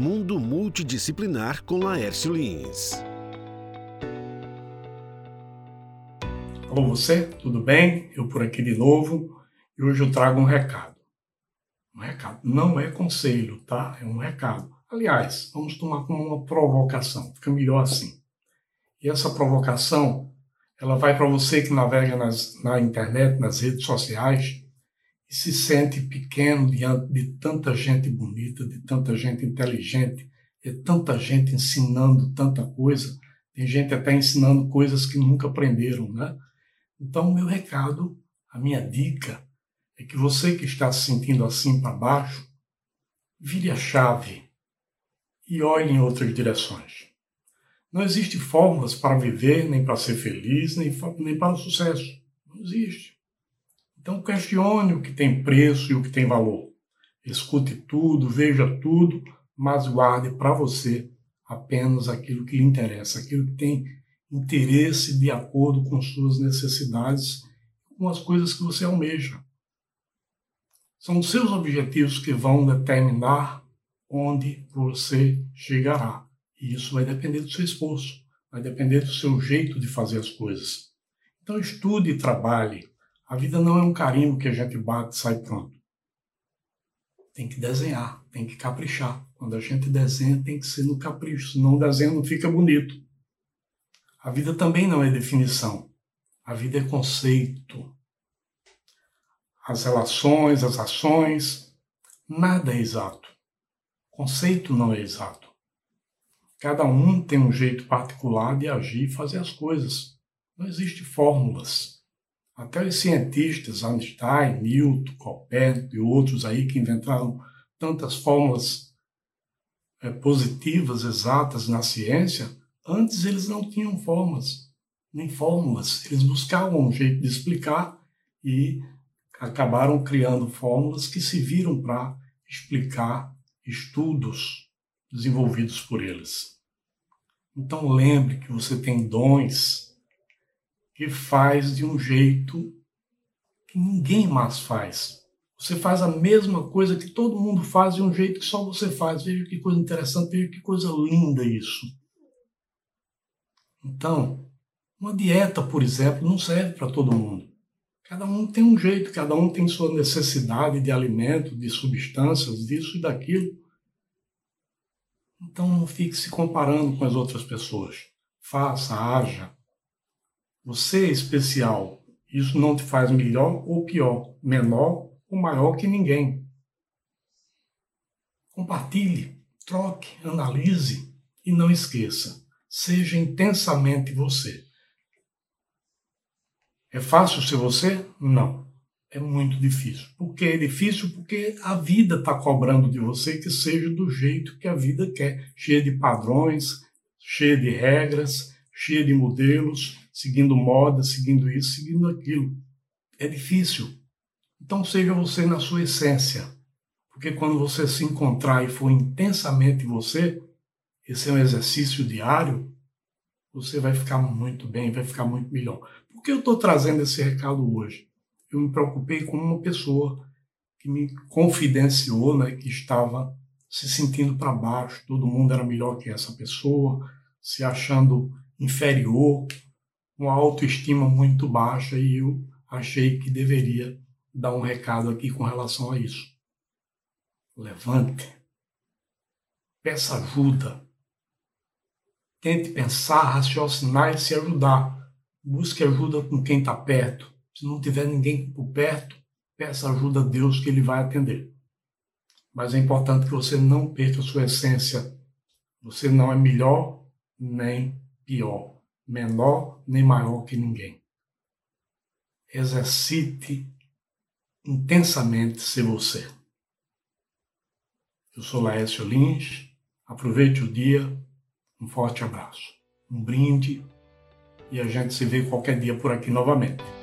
Mundo Multidisciplinar com Laércio Lins. Alô você, tudo bem? Eu por aqui de novo e hoje eu trago um recado. Um recado, não é conselho, tá? É um recado. Aliás, vamos tomar como uma provocação, fica melhor assim. E essa provocação, ela vai para você que navega nas, na internet, nas redes sociais, e se sente pequeno diante de tanta gente bonita, de tanta gente inteligente, de tanta gente ensinando tanta coisa. Tem gente até ensinando coisas que nunca aprenderam, né? Então, meu recado, a minha dica, é que você que está se sentindo assim para baixo, vire a chave e olhe em outras direções. Não existe fórmulas para viver, nem para ser feliz, nem, nem para o sucesso. Não existe. Então questione o que tem preço e o que tem valor. Escute tudo, veja tudo, mas guarde para você apenas aquilo que lhe interessa, aquilo que tem interesse de acordo com suas necessidades, com as coisas que você almeja. São os seus objetivos que vão determinar onde você chegará. E isso vai depender do seu esforço, vai depender do seu jeito de fazer as coisas. Então estude e trabalhe, a vida não é um carimbo que a gente bate e sai pronto. Tem que desenhar, tem que caprichar. Quando a gente desenha, tem que ser no capricho, senão desenho não fica bonito. A vida também não é definição. A vida é conceito. As relações, as ações, nada é exato. Conceito não é exato. Cada um tem um jeito particular de agir e fazer as coisas. Não existe fórmulas. Até os cientistas, Einstein, Newton, Copérnico e outros aí que inventaram tantas fórmulas é, positivas, exatas na ciência, antes eles não tinham formas, nem fórmulas. Eles buscavam um jeito de explicar e acabaram criando fórmulas que se viram para explicar estudos desenvolvidos por eles. Então lembre que você tem dons que faz de um jeito que ninguém mais faz. Você faz a mesma coisa que todo mundo faz de um jeito que só você faz. Veja que coisa interessante, veja que coisa linda isso. Então, uma dieta, por exemplo, não serve para todo mundo. Cada um tem um jeito, cada um tem sua necessidade de alimento, de substâncias, disso e daquilo. Então não fique se comparando com as outras pessoas. Faça, haja, você é especial. Isso não te faz melhor ou pior, menor ou maior que ninguém. Compartilhe, troque, analise e não esqueça, seja intensamente você. É fácil ser você? Não. É muito difícil. Por que é difícil? Porque a vida está cobrando de você que seja do jeito que a vida quer, cheia de padrões, cheia de regras, cheia de modelos, seguindo moda, seguindo isso, seguindo aquilo. É difícil. Então seja você na sua essência. Porque quando você se encontrar e for intensamente você, esse é um exercício diário, você vai ficar muito bem, vai ficar muito melhor. Por que eu estou trazendo esse recado hoje? Eu me preocupei com uma pessoa que me confidenciou, né, que estava se sentindo para baixo, todo mundo era melhor que essa pessoa, se achando inferior, uma autoestima muito baixa e eu achei que deveria dar um recado aqui com relação a isso. Levante. Peça ajuda. Tente pensar, raciocinar e se ajudar. Busque ajuda com quem está perto. Se não tiver ninguém por perto, peça ajuda a Deus que Ele vai atender. Mas é importante que você não perca a sua essência. Você não é melhor nem pior menor nem maior que ninguém. Exercite intensamente ser você. Eu sou Laércio Lins, aproveite o dia, um forte abraço, um brinde e a gente se vê qualquer dia por aqui novamente.